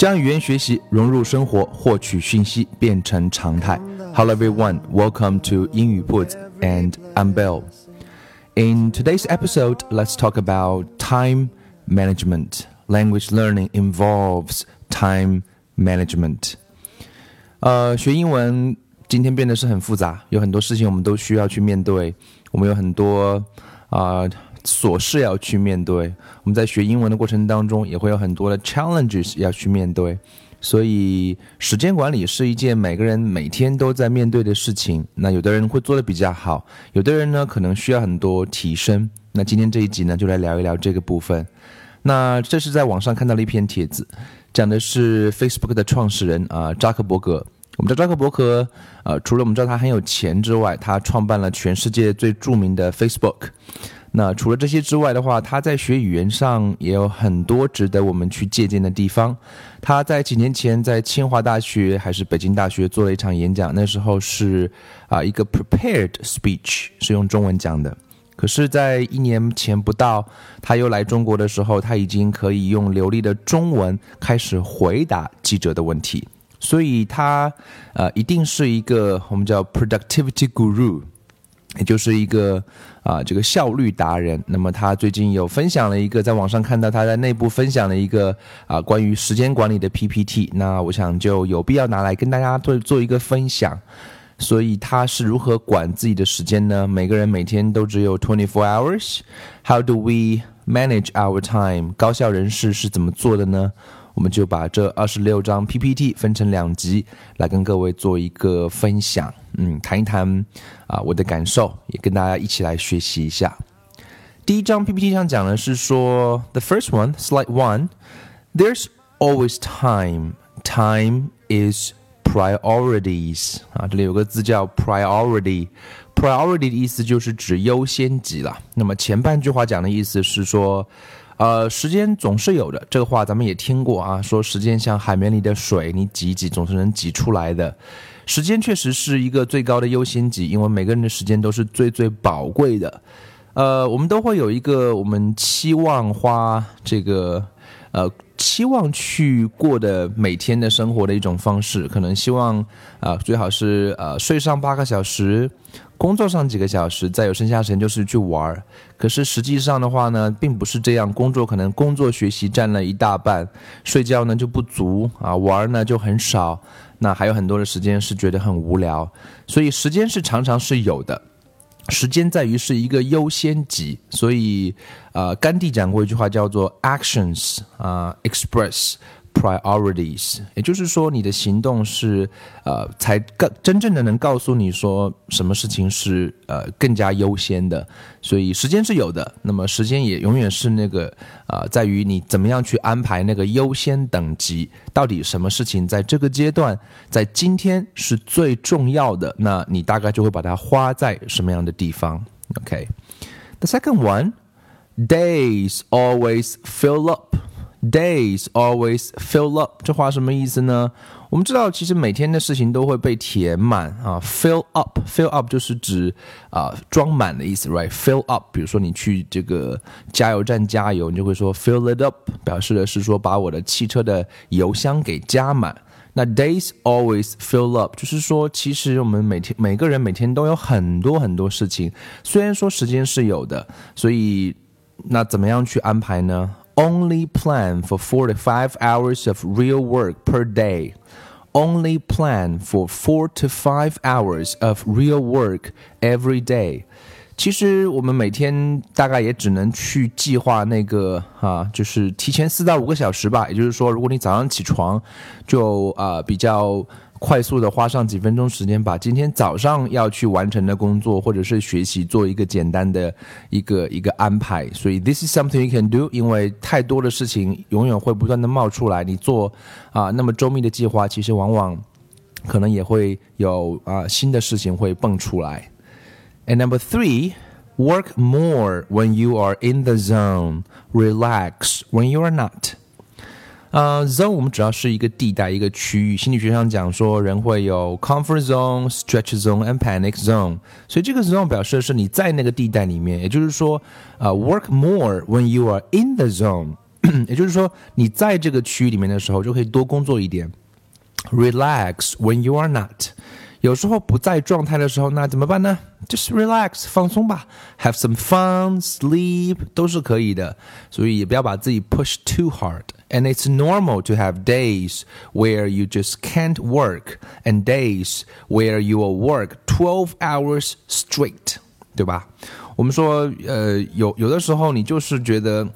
将语言学习融入生活，获取讯息变成常态。Hello everyone, welcome to 英语 Put and I'm Bill. In today's episode, let's talk about time management. Language learning involves time management. 呃，学英文今天变得是很复杂，有很多事情我们都需要去面对，我们有很多啊。呃 琐事要去面对，我们在学英文的过程当中也会有很多的 challenges 要去面对，所以时间管理是一件每个人每天都在面对的事情。那有的人会做的比较好，有的人呢可能需要很多提升。那今天这一集呢就来聊一聊这个部分。那这是在网上看到了一篇帖子，讲的是 Facebook 的创始人啊扎克伯格。我们知道扎克伯格，呃，除了我们知道他很有钱之外，他创办了全世界最著名的 Facebook。那除了这些之外的话，他在学语言上也有很多值得我们去借鉴的地方。他在几年前在清华大学还是北京大学做了一场演讲，那时候是啊一个 prepared speech，是用中文讲的。可是，在一年前不到，他又来中国的时候，他已经可以用流利的中文开始回答记者的问题。所以，他呃一定是一个我们叫 productivity guru。也就是一个啊，这个效率达人。那么他最近有分享了一个，在网上看到他在内部分享了一个啊关于时间管理的 PPT。那我想就有必要拿来跟大家做做一个分享。所以他是如何管自己的时间呢？每个人每天都只有 twenty four hours。How do we manage our time？高效人士是怎么做的呢？我们就把这二十六张 PPT 分成两集，来跟各位做一个分享。嗯，谈一谈啊我的感受，也跟大家一起来学习一下。第一张 PPT 上讲的是说，The first one, slide one, there's always time. Time is priorities. 啊，这里有个字叫 priority。priority 的意思就是指优先级了。那么前半句话讲的意思是说。呃，时间总是有的，这个话咱们也听过啊，说时间像海绵里的水，你挤一挤总是能挤出来的。时间确实是一个最高的优先级，因为每个人的时间都是最最宝贵的。呃，我们都会有一个我们期望花这个呃期望去过的每天的生活的一种方式，可能希望啊最好是呃睡上八个小时。工作上几个小时，再有剩下时间就是去玩儿。可是实际上的话呢，并不是这样。工作可能工作学习占了一大半，睡觉呢就不足啊，玩儿呢就很少。那还有很多的时间是觉得很无聊。所以时间是常常是有的，时间在于是一个优先级。所以，呃，甘地讲过一句话叫做 “actions 啊，express”。Priorities，也就是说，你的行动是呃，才更真正的能告诉你说什么事情是呃更加优先的。所以时间是有的，那么时间也永远是那个啊，在于你怎么样去安排那个优先等级，到底什么事情在这个阶段，在今天是最重要的，那你大概就会把它花在什么样的地方？OK，the second one，days always fill up。Days always fill up，这话什么意思呢？我们知道，其实每天的事情都会被填满啊。Fill up，fill up 就是指啊装满的意思，right？Fill up，比如说你去这个加油站加油，你就会说 fill it up，表示的是说把我的汽车的油箱给加满。那 Days always fill up，就是说其实我们每天每个人每天都有很多很多事情，虽然说时间是有的，所以那怎么样去安排呢 ？only plan for four to five hours of real work per day. Only plan for four to five hours of real work every day. 其实我们每天大概也只能去计划那个啊，就是提前四到五个小时吧。也就是说，如果你早上起床就啊比较 快速的花上几分钟时间，把今天早上要去完成的工作或者是学习做一个简单的一个一个安排。所以 this is something you can do，因为太多的事情永远会不断的冒出来，你做啊那么周密的计划，其实往往可能也会有啊新的事情会蹦出来。And number three. Work more when you are in the zone. Relax when you are not. 呃，zone 我们主要是一个地带、一个区域。心理学上讲说，人会有 comfort zone、stretch zone and panic zone。所以这个 zone 表示的是你在那个地带里面，也就是说，呃，work more when you are in the zone。也就是说，你在这个区域里面的时候，就可以多工作一点。Relax when you are not。有时候不在状态的时候，那怎么办呢？Just relax，放松吧，have some fun，sleep 都是可以的。所以也不要把自己 push too hard。 And it's normal to have days where you just can't work, and days where you will work twelve hours straight，对吧？我们说，呃，有有的时候你就是觉得。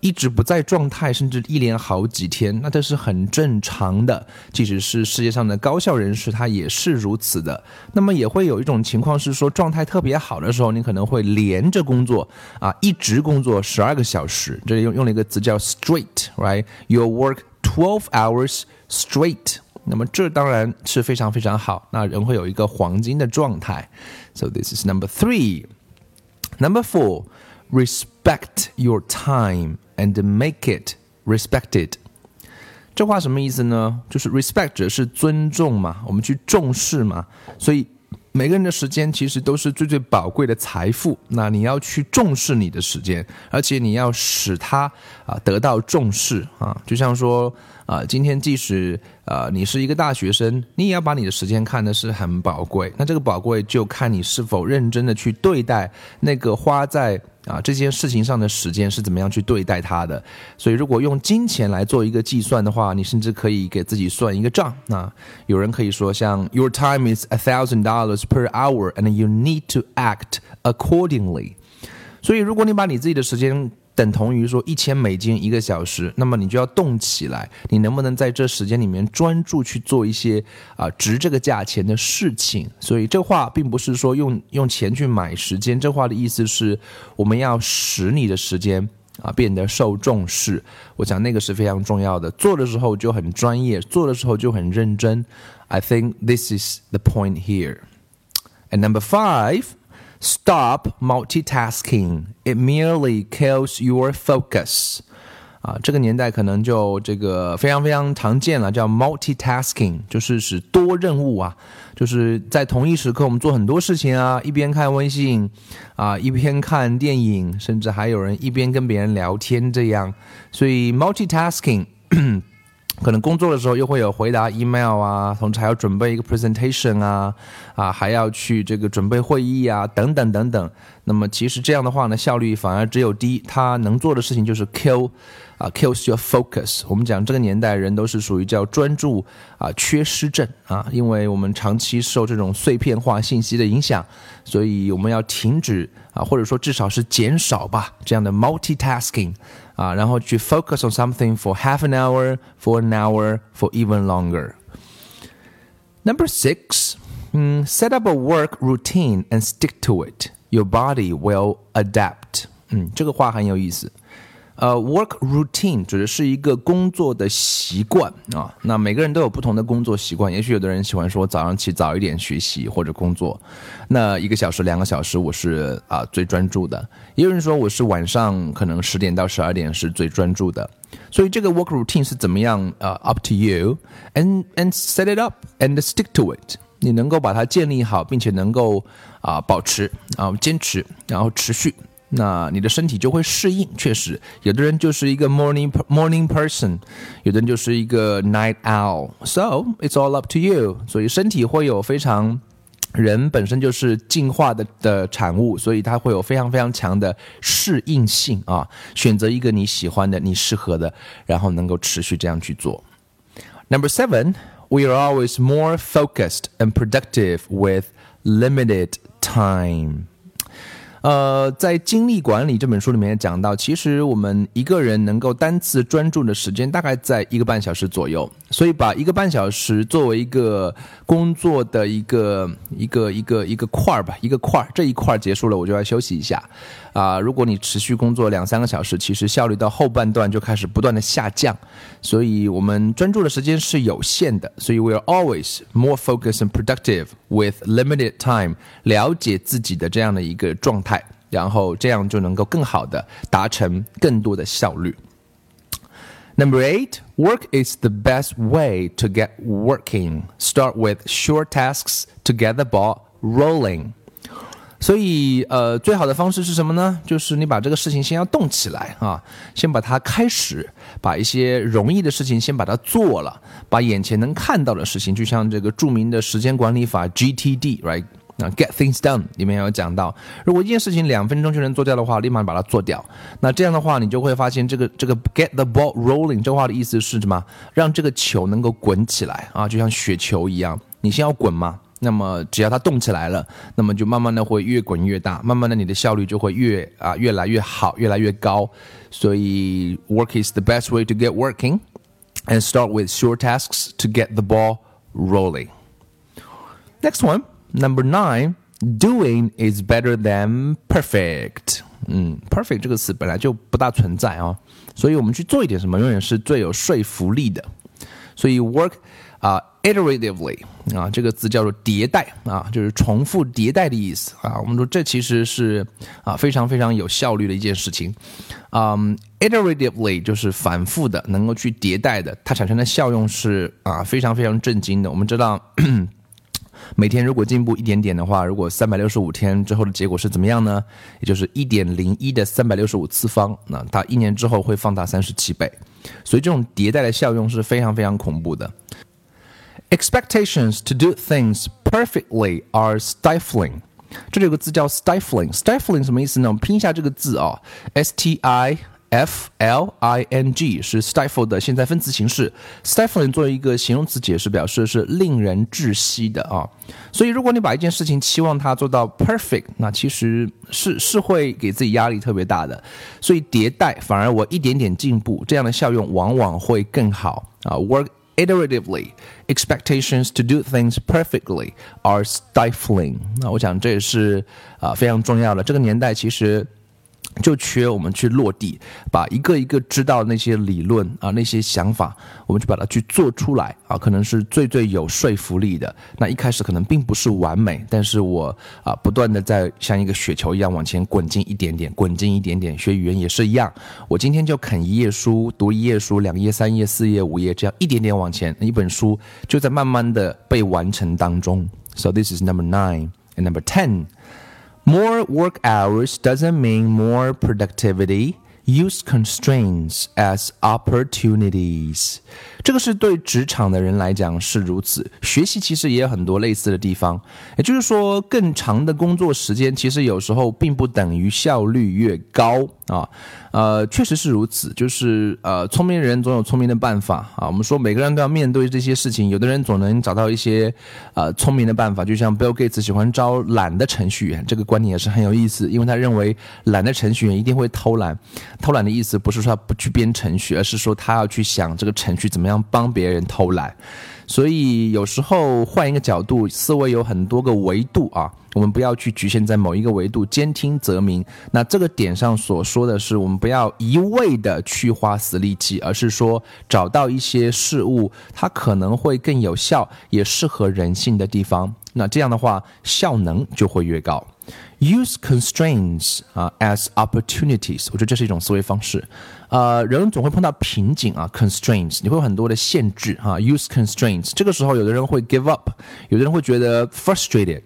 一直不在状态，甚至一连好几天，那这是很正常的。即使是世界上的高效人士，他也是如此的。那么也会有一种情况是说，状态特别好的时候，你可能会连着工作啊，一直工作十二个小时。这里用用了一个词叫 straight，right？You work twelve hours straight。那么这当然是非常非常好，那人会有一个黄金的状态。So this is number three. Number four, respect your time. And make it respected。这话什么意思呢？就是 respect 指的是尊重嘛，我们去重视嘛，所以每个人的时间其实都是最最宝贵的财富。那你要去重视你的时间，而且你要使它啊得到重视啊。就像说啊，今天即使啊你是一个大学生，你也要把你的时间看的是很宝贵。那这个宝贵就看你是否认真的去对待那个花在。啊，这件事情上的时间是怎么样去对待它的？所以，如果用金钱来做一个计算的话，你甚至可以给自己算一个账。那有人可以说，像 Your time is a thousand dollars per hour, and you need to act accordingly。所以，如果你把你自己的时间等同于说一千美金一个小时，那么你就要动起来。你能不能在这时间里面专注去做一些啊值这个价钱的事情？所以这话并不是说用用钱去买时间，这话的意思是我们要使你的时间啊变得受重视。我想那个是非常重要的。做的时候就很专业，做的时候就很认真。I think this is the point here. And number five. Stop multitasking. It merely kills your focus. 啊，这个年代可能就这个非常非常常见了，叫 multitasking，就是使多任务啊，就是在同一时刻我们做很多事情啊，一边看微信啊，一边看电影，甚至还有人一边跟别人聊天这样，所以 multitasking。可能工作的时候又会有回答 email 啊，同时还要准备一个 presentation 啊，啊，还要去这个准备会议啊，等等等等。那么其实这样的话呢，效率反而只有低。他能做的事情就是 kill，啊，kills your focus。我们讲这个年代人都是属于叫专注啊缺失症啊，因为我们长期受这种碎片化信息的影响，所以我们要停止啊，或者说至少是减少吧这样的 multitasking。啊，然后去 focus on something for half an hour, for an hour, for even longer. Number six, mm, set up a work routine and stick to it. Your body will adapt. 嗯，这个话很有意思。呃，work routine 指的是一个工作的习惯啊。那每个人都有不同的工作习惯。也许有的人喜欢说早上起早一点学习或者工作，那一个小时、两个小时我是啊最专注的。也有人说我是晚上可能十点到十二点是最专注的。所以这个 work routine 是怎么样？呃，up to you，and and set it up and stick to it。你能够把它建立好，并且能够啊保持啊坚持，然后持续。那你的身体就会适应。确实，有的人就是一个 morning morning person，有的人就是一个 night owl。So it's all up to you。所以身体会有非常，人本身就是进化的的产物，所以它会有非常非常强的适应性啊。选择一个你喜欢的、你适合的，然后能够持续这样去做。Number seven, we are always more focused and productive with limited time. 呃，在精力管理这本书里面讲到，其实我们一个人能够单次专注的时间大概在一个半小时左右 所以把一个半小时作为一个工作的一个一个一个一个块儿吧，一个块儿，这一块儿结束了，我就要休息一下。啊，如果你持续工作两三个小时，其实效率到后半段就开始不断的下降。所以我们专注的时间是有限的，所以 we are always more focused and productive with limited time。了解自己的这样的一个状态，然后这样就能够更好的达成更多的效率。Number eight, work is the best way to get working. Start with short tasks to get the ball rolling. 所以，呃，最好的方式是什么呢？就是你把这个事情先要动起来啊，先把它开始，把一些容易的事情先把它做了，把眼前能看到的事情，就像这个著名的时间管理法 GTD，right？那 get things done 里面有讲到，如果一件事情两分钟就能做掉的话，立马把它做掉。那这样的话，你就会发现这个这个 get the ball rolling 这话的意思是什么？让这个球能够滚起来啊，就像雪球一样，你先要滚嘛。那么只要它动起来了，那么就慢慢的会越滚越大，慢慢的你的效率就会越啊越来越好，越来越高。所以 work is the best way to get working and start with short tasks to get the ball rolling. Next one. Number nine, doing is better than perfect. 嗯，perfect 这个词本来就不大存在啊，所以我们去做一点什么，永远是最有说服力的。所以 work 啊，iteratively 啊，这个字叫做迭代啊，就是重复迭代的意思啊。我们说这其实是啊非常非常有效率的一件事情。嗯，iteratively 就是反复的，能够去迭代的，它产生的效用是啊非常非常震惊的。我们知道。每天如果进步一点点的话，如果三百六十五天之后的结果是怎么样呢？也就是一点零一的三百六十五次方，那它一年之后会放大三十七倍，所以这种迭代的效用是非常非常恐怖的。Expectations to do things perfectly are stifling。这里有个字叫 stifling，stifling 什么意思呢？我们拼一下这个字啊，s t i。F L I N G 是 stifle 的现在分词形式，stifling 作为一个形容词解释，表示是令人窒息的啊。所以，如果你把一件事情期望它做到 perfect，那其实是是会给自己压力特别大的。所以，迭代反而我一点点进步，这样的效用往往会更好啊。Work iteratively, expectations to do things perfectly are stifling。那我想这也是啊非常重要的。这个年代其实。就缺我们去落地，把一个一个知道那些理论啊，那些想法，我们去把它去做出来啊，可能是最最有说服力的。那一开始可能并不是完美，但是我啊，不断的在像一个雪球一样往前滚进一点点，滚进一点点。学语言也是一样，我今天就啃一页书，读一页书，两页、三页、四页、五页，这样一点点往前，一本书就在慢慢的被完成当中。So this is number nine and number ten. More work hours doesn't mean more productivity. Use constraints as opportunities. 这个是对职场的人来讲是如此。学习其实也有很多类似的地方，也就是说，更长的工作时间其实有时候并不等于效率越高啊。呃，确实是如此。就是呃，聪明人总有聪明的办法啊。我们说每个人都要面对这些事情，有的人总能找到一些呃聪明的办法。就像 Bill Gates 喜欢招懒的程序员，这个观点也是很有意思，因为他认为懒的程序员一定会偷懒。偷懒的意思不是说他不去编程序，而是说他要去想这个程序怎么样帮别人偷懒。所以有时候换一个角度，思维有很多个维度啊，我们不要去局限在某一个维度，兼听则明。那这个点上所说的是，我们不要一味的去花死力气，而是说找到一些事物，它可能会更有效，也适合人性的地方。那这样的话，效能就会越高。Use constraints 啊，as opportunities，我觉得这是一种思维方式。呃，人总会碰到瓶颈啊，constraints，你会有很多的限制啊。Use constraints，这个时候有的人会 give up，有的人会觉得 frustrated。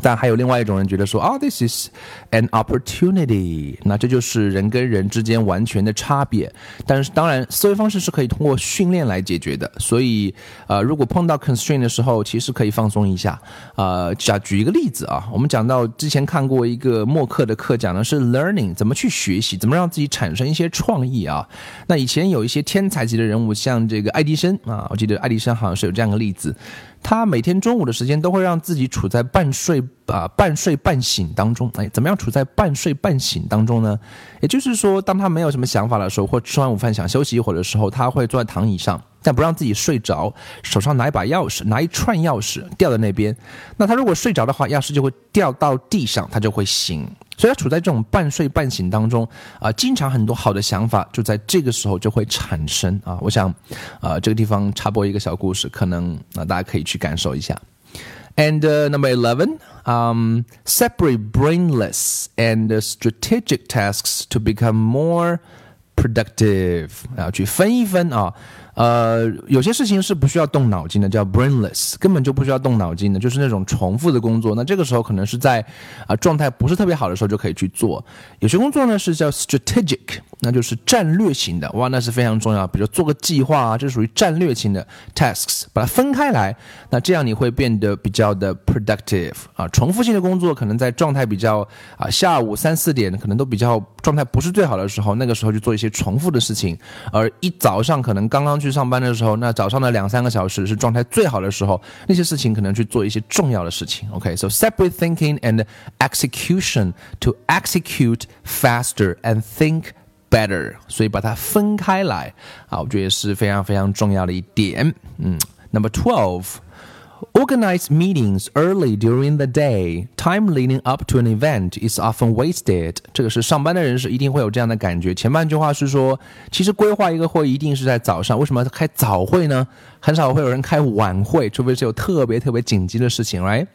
但还有另外一种人觉得说啊，this is an opportunity，那这就是人跟人之间完全的差别。但是当然，思维方式是可以通过训练来解决的。所以，呃，如果碰到 constraint 的时候，其实可以放松一下。呃，假举一个例子啊，我们讲到之前看过一个默克的课，讲的是 learning 怎么去学习，怎么让自己产生一些创意啊。那以前有一些天才级的人物，像这个爱迪生啊，我记得爱迪生好像是有这样的例子。他每天中午的时间都会让自己处在半睡啊半睡半醒当中。哎，怎么样处在半睡半醒当中呢？也就是说，当他没有什么想法的时候，或吃完午饭想休息一会儿的时候，他会坐在躺椅上，但不让自己睡着，手上拿一把钥匙，拿一串钥匙掉在那边。那他如果睡着的话，钥匙就会掉到地上，他就会醒。所以处在这种半睡半醒当中啊，经常很多好的想法就在这个时候就会产生啊。我想，啊，这个地方插播一个小故事，可能啊大家可以去感受一下。And number eleven, um, separate brainless and strategic tasks to become more productive 啊，去分一分啊。呃，有些事情是不需要动脑筋的，叫 brainless，根本就不需要动脑筋的，就是那种重复的工作。那这个时候可能是在啊状态不是特别好的时候就可以去做。有些工作呢是叫 strategic，那就是战略型的，哇，那是非常重要。比如做个计划啊，这属于战略型的 tasks，把它分开来，那这样你会变得比较的 productive 啊。重复性的工作可能在状态比较啊下午三四点可能都比较状态不是最好的时候，那个时候去做一些重复的事情，而一早上可能刚刚。去上班的时候，那早上的两三个小时是状态最好的时候，那些事情可能去做一些重要的事情。OK，so separate thinking and execution to execute faster and think better。所以把它分开来啊，我觉得是非常非常重要的一点。嗯，Number twelve。Organize meetings early during the day. Time leading up to an event is often wasted. 这个是上班的人是一定会有这样的感觉。前半句话是说，其实规划一个会一定是在早上。为什么开早会呢？很少会有人开晚会，除非是有特别特别紧急的事情，right？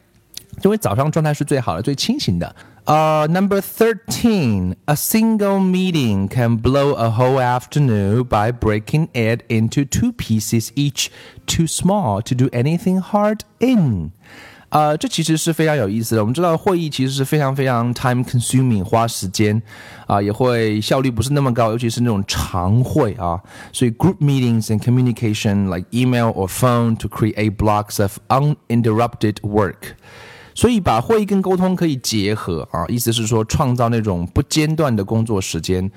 因为早上状态是最好的、最清醒的。Uh, number 13. A single meeting can blow a whole afternoon by breaking it into two pieces, each too small to do anything hard in. 呃，这其实是非常有意思的。我们知道会议其实是非常非常 time consuming，花时间啊，也会效率不是那么高，尤其是那种长会啊。所以 group meetings and communication like email or phone to create blocks of uninterrupted work。 所以把会议跟沟通可以结合啊，意思是说创造那种不间断的工作时间，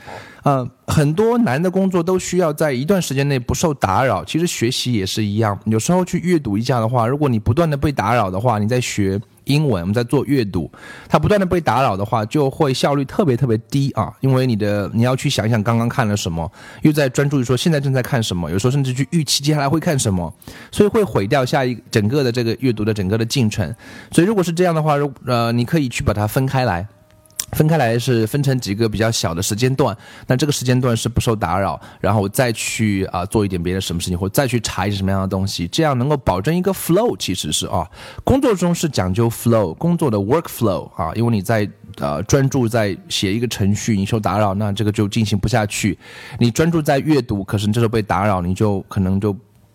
呃，很多难的工作都需要在一段时间内不受打扰。其实学习也是一样，有时候去阅读一下的话，如果你不断的被打扰的话，你在学。英文，我们在做阅读，它不断的被打扰的话，就会效率特别特别低啊！因为你的你要去想想刚刚看了什么，又在专注于说现在正在看什么，有时候甚至去预期接下来会看什么，所以会毁掉下一整个的这个阅读的整个的进程。所以如果是这样的话，如呃，你可以去把它分开来。分开来是分成几个比较小的时间段，那这个时间段是不受打扰，然后再去啊做一点别的什么事情，或再去查一些什么样的东西，这样能够保证一个 flow。其实是啊，工作中是讲究 flow，工作的 work flow 啊，因为你在呃专注在写一个程序，你受打扰，那这个就进行不下去。你专注在阅读，可是你这时候被打扰，你就可能就。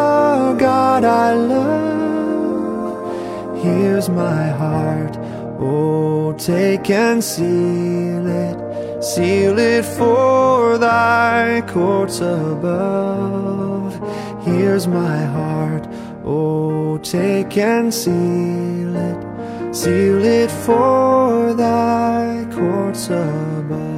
the God I love. Here's my heart. Oh, take and seal it, seal it for thy courts above. Here's my heart. Oh, take and seal it, seal it for thy courts above.